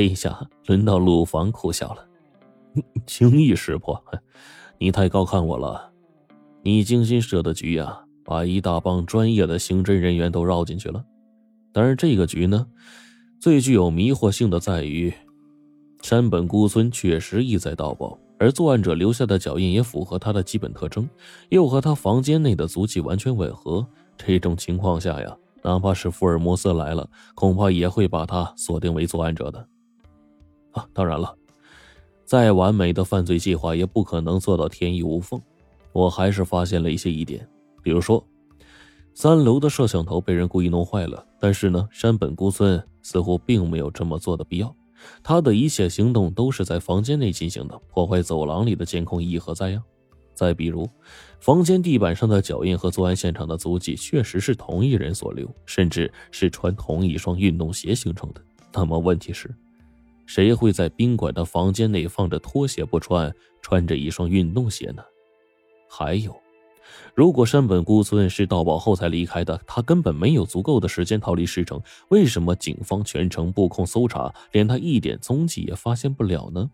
这一下轮到鲁房苦笑了，轻易识破，你太高看我了。你精心设的局呀，把一大帮专业的刑侦人员都绕进去了。但是这个局呢，最具有迷惑性的在于，山本孤村确实意在盗宝，而作案者留下的脚印也符合他的基本特征，又和他房间内的足迹完全吻合。这种情况下呀，哪怕是福尔摩斯来了，恐怕也会把他锁定为作案者的。啊，当然了，再完美的犯罪计划也不可能做到天衣无缝。我还是发现了一些疑点，比如说，三楼的摄像头被人故意弄坏了，但是呢，山本孤村似乎并没有这么做的必要。他的一切行动都是在房间内进行的，破坏走廊里的监控意义何在呀？再比如，房间地板上的脚印和作案现场的足迹确实是同一人所留，甚至是穿同一双运动鞋形成的。那么问题是？谁会在宾馆的房间内放着拖鞋不穿，穿着一双运动鞋呢？还有，如果山本孤村是盗宝后才离开的，他根本没有足够的时间逃离市城。为什么警方全程布控搜查，连他一点踪迹也发现不了呢？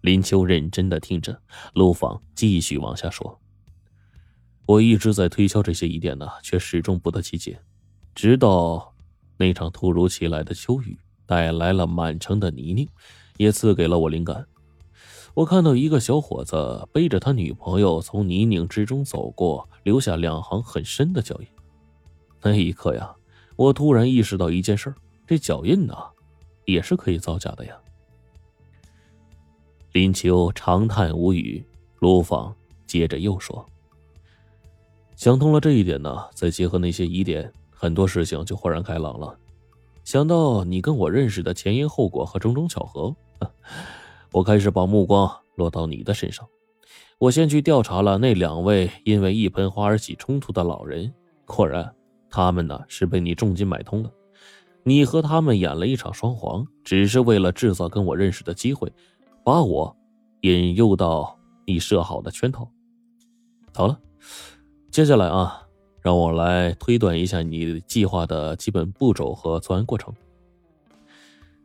林秋认真的听着，陆放继续往下说：“我一直在推敲这些疑点呢，却始终不得其解，直到那场突如其来的秋雨。”带来了满城的泥泞，也赐给了我灵感。我看到一个小伙子背着他女朋友从泥泞之中走过，留下两行很深的脚印。那一刻呀，我突然意识到一件事：这脚印呐，也是可以造假的呀。林秋长叹无语，卢芳接着又说：“想通了这一点呢，再结合那些疑点，很多事情就豁然开朗了。”想到你跟我认识的前因后果和种种巧合，我开始把目光落到你的身上。我先去调查了那两位因为一盆花而起冲突的老人，果然，他们呢是被你重金买通了。你和他们演了一场双簧，只是为了制造跟我认识的机会，把我引诱到你设好的圈套。好了，接下来啊。让我来推断一下你计划的基本步骤和作案过程。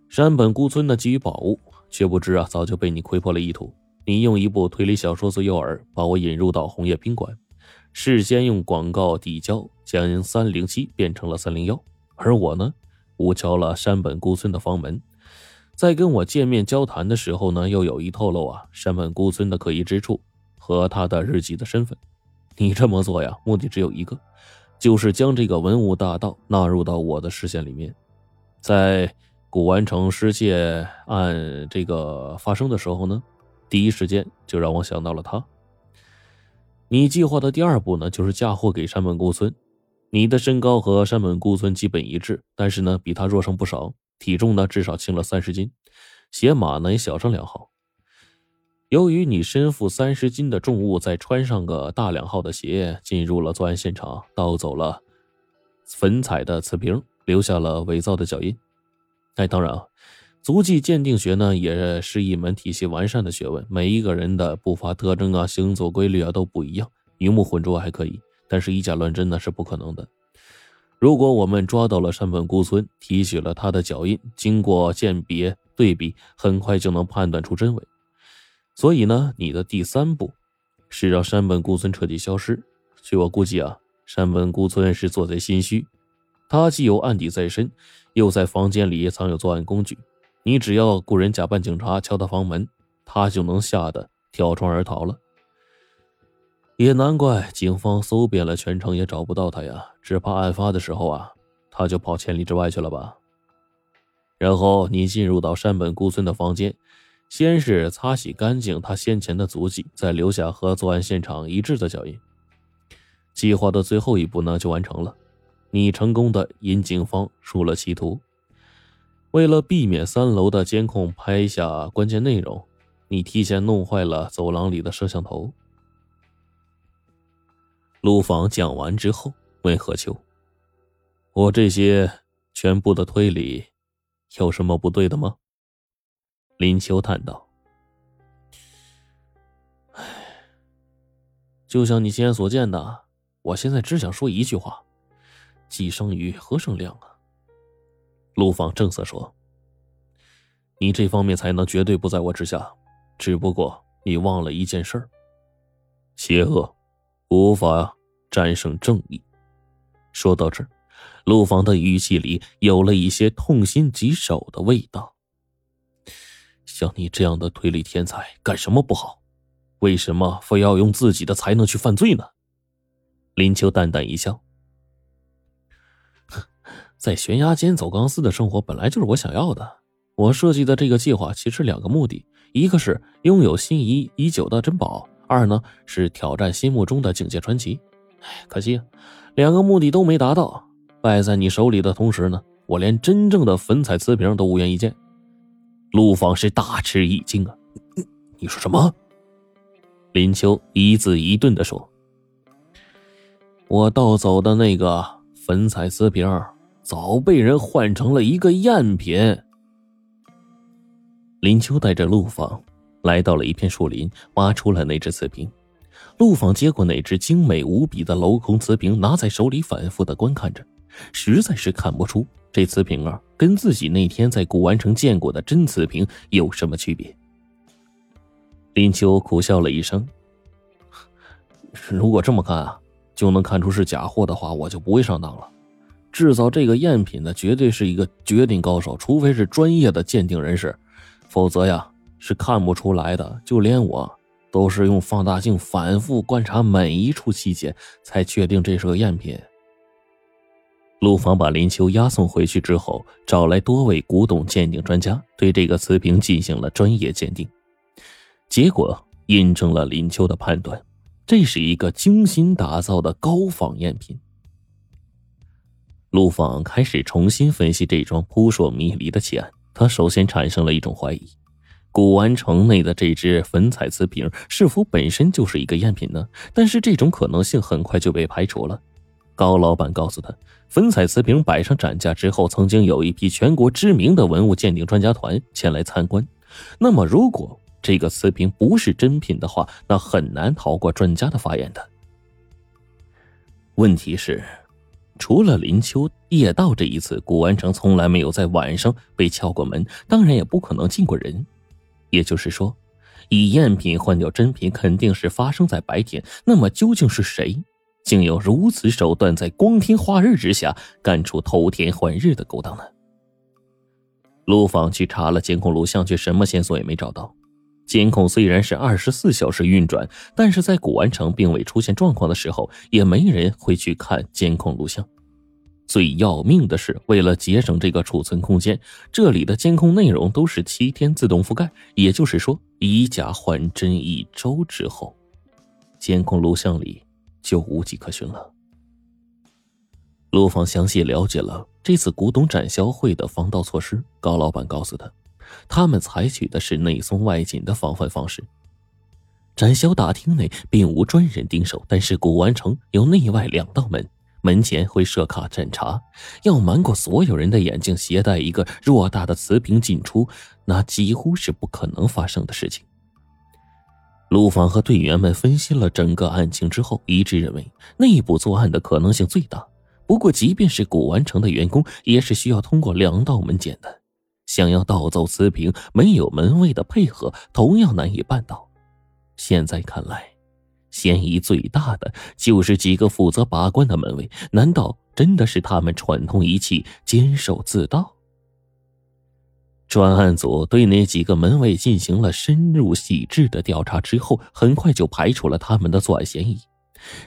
山本孤村的给予宝物，却不知啊早就被你窥破了意图。你用一部推理小说做诱饵，把我引入到红叶宾馆，事先用广告递交，将三零七变成了三零幺。而我呢，误敲了山本孤村的房门，在跟我见面交谈的时候呢，又有意透露啊山本孤村的可疑之处和他的日记的身份。你这么做呀，目的只有一个，就是将这个文物大盗纳入到我的视线里面。在古玩城失窃案这个发生的时候呢，第一时间就让我想到了他。你计划的第二步呢，就是嫁祸给山本孤村。你的身高和山本孤村基本一致，但是呢，比他弱上不少，体重呢至少轻了三十斤，鞋码呢也小上两号。由于你身负三十斤的重物，再穿上个大两号的鞋，进入了作案现场，盗走了粉彩的瓷瓶，留下了伪造的脚印。哎，当然啊，足迹鉴定学呢也是一门体系完善的学问。每一个人的步伐特征啊、行走规律啊都不一样，鱼目混珠还可以，但是以假乱真呢是不可能的。如果我们抓到了山本孤村，提取了他的脚印，经过鉴别对比，很快就能判断出真伪。所以呢，你的第三步是让山本孤村彻底消失。据我估计啊，山本孤村是做贼心虚，他既有案底在身，又在房间里藏有作案工具。你只要雇人假扮警察敲他房门，他就能吓得跳窗而逃了。也难怪警方搜遍了全城也找不到他呀，只怕案发的时候啊，他就跑千里之外去了吧。然后你进入到山本孤村的房间。先是擦洗干净他先前的足迹，再留下和作案现场一致的脚印。计划的最后一步呢，就完成了。你成功的引警方入了歧途。为了避免三楼的监控拍下关键内容，你提前弄坏了走廊里的摄像头。陆访讲完之后，问何秋：“我这些全部的推理，有什么不对的吗？”林秋叹道：“唉，就像你亲眼所见的，我现在只想说一句话：既生瑜，何生亮啊？”陆放正色说：“你这方面才能绝对不在我之下。只不过你忘了一件事：邪恶无法战胜正义。说到这儿，陆芳的语气里有了一些痛心疾首的味道。像你这样的推理天才，干什么不好？为什么非要用自己的才能去犯罪呢？林秋淡淡一笑。在悬崖间走钢丝的生活本来就是我想要的。我设计的这个计划其实两个目的：一个是拥有心仪已久的珍宝；二呢是挑战心目中的境界传奇。哎，可惜两个目的都没达到。败在你手里的同时呢，我连真正的粉彩瓷瓶都无缘一见。陆芳是大吃一惊啊！你说什么？林秋一字一顿的说：“我盗走的那个粉彩瓷瓶。”早被人换成了一个赝品。林秋带着陆放来到了一片树林，挖出了那只瓷瓶。陆放接过那只精美无比的镂空瓷瓶，拿在手里反复的观看着，实在是看不出这瓷瓶啊跟自己那天在古玩城见过的真瓷瓶有什么区别。林秋苦笑了一声：“如果这么看啊，就能看出是假货的话，我就不会上当了。”制造这个赝品的绝对是一个绝顶高手，除非是专业的鉴定人士，否则呀是看不出来的。就连我都是用放大镜反复观察每一处细节，才确定这是个赝品。陆芳把林秋押送回去之后，找来多位古董鉴定专家，对这个瓷瓶进行了专业鉴定，结果印证了林秋的判断，这是一个精心打造的高仿赝品。陆放开始重新分析这桩扑朔迷离的奇案。他首先产生了一种怀疑：古玩城内的这只粉彩瓷瓶是否本身就是一个赝品呢？但是这种可能性很快就被排除了。高老板告诉他，粉彩瓷瓶摆上展架之后，曾经有一批全国知名的文物鉴定专家团前来参观。那么，如果这个瓷瓶不是真品的话，那很难逃过专家的法眼的。问题是。除了林秋夜到这一次，古玩城从来没有在晚上被敲过门，当然也不可能进过人。也就是说，以赝品换掉真品肯定是发生在白天。那么究竟是谁，竟有如此手段，在光天化日之下干出偷天换日的勾当呢？陆访去查了监控录像，却什么线索也没找到。监控虽然是二十四小时运转，但是在古玩城并未出现状况的时候，也没人会去看监控录像。最要命的是，为了节省这个储存空间，这里的监控内容都是七天自动覆盖，也就是说，以假换真一周之后，监控录像里就无迹可寻了。陆放详细了解了这次古董展销会的防盗措施，高老板告诉他。他们采取的是内松外紧的防范方式。展销大厅内并无专人盯守，但是古玩城有内外两道门，门前会设卡侦查。要瞒过所有人的眼睛，携带一个偌大的瓷瓶进出，那几乎是不可能发生的事情。陆访和队员们分析了整个案情之后，一致认为内部作案的可能性最大。不过，即便是古玩城的员工，也是需要通过两道门检的。想要盗走瓷瓶，没有门卫的配合，同样难以办到。现在看来，嫌疑最大的就是几个负责把关的门卫。难道真的是他们串通一气，监守自盗？专案组对那几个门卫进行了深入细致的调查之后，很快就排除了他们的作案嫌疑。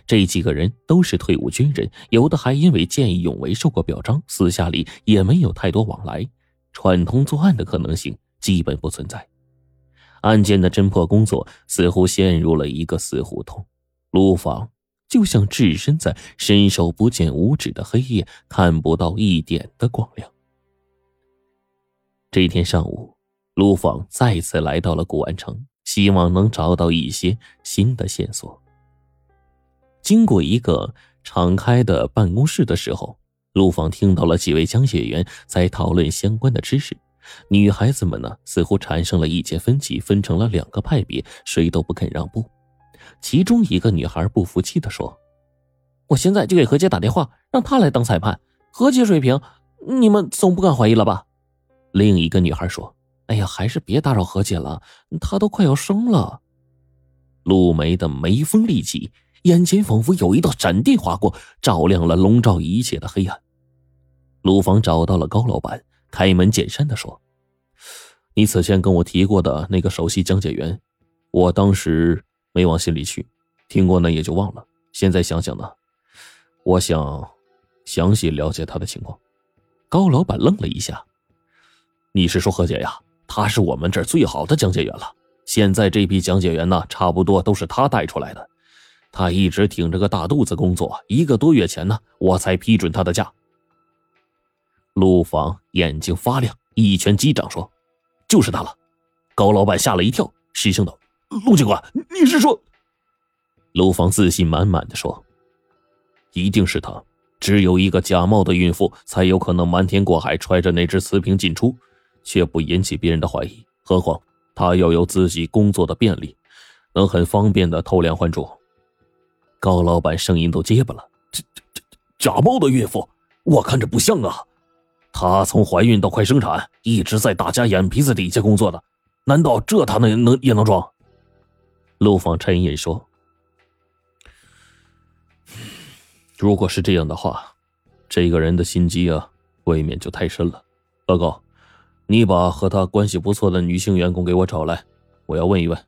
这几个人都是退伍军人，有的还因为见义勇为受过表彰，私下里也没有太多往来。串通作案的可能性基本不存在，案件的侦破工作似乎陷入了一个死胡同。卢芳就像置身在伸手不见五指的黑夜，看不到一点的光亮。这天上午，陆放再次来到了古玩城，希望能找到一些新的线索。经过一个敞开的办公室的时候。陆放听到了几位讲解员在讨论相关的知识，女孩子们呢似乎产生了意见分歧，分成了两个派别，谁都不肯让步。其中一个女孩不服气的说：“我现在就给何姐打电话，让她来当裁判。何姐水平，你们总不敢怀疑了吧？”另一个女孩说：“哎呀，还是别打扰何姐了，她都快要生了。陆梅的眉峰立起，眼前仿佛有一道闪电划过，照亮了笼罩一切的黑暗。陆芳找到了高老板，开门见山的说：“你此前跟我提过的那个首席讲解员，我当时没往心里去，听过呢也就忘了。现在想想呢，我想详细了解他的情况。”高老板愣了一下：“你是说何姐呀？他是我们这儿最好的讲解员了。”现在这批讲解员呢，差不多都是他带出来的。他一直挺着个大肚子工作，一个多月前呢，我才批准他的假。陆芳眼睛发亮，一拳击掌说：“就是他了！”高老板吓了一跳，失声道：“陆警官，你是说？”陆芳自信满满的说：“一定是他。只有一个假冒的孕妇，才有可能瞒天过海，揣着那只瓷瓶进出，却不引起别人的怀疑。何况……”他又有自己工作的便利，能很方便的偷梁换柱。高老板声音都结巴了：“这、这、这假冒的孕妇，我看着不像啊！她从怀孕到快生产，一直在大家眼皮子底下工作的，难道这他能能也能装？”陆放沉吟说：“如果是这样的话，这个人的心机啊，未免就太深了。”报告。你把和他关系不错的女性员工给我找来，我要问一问。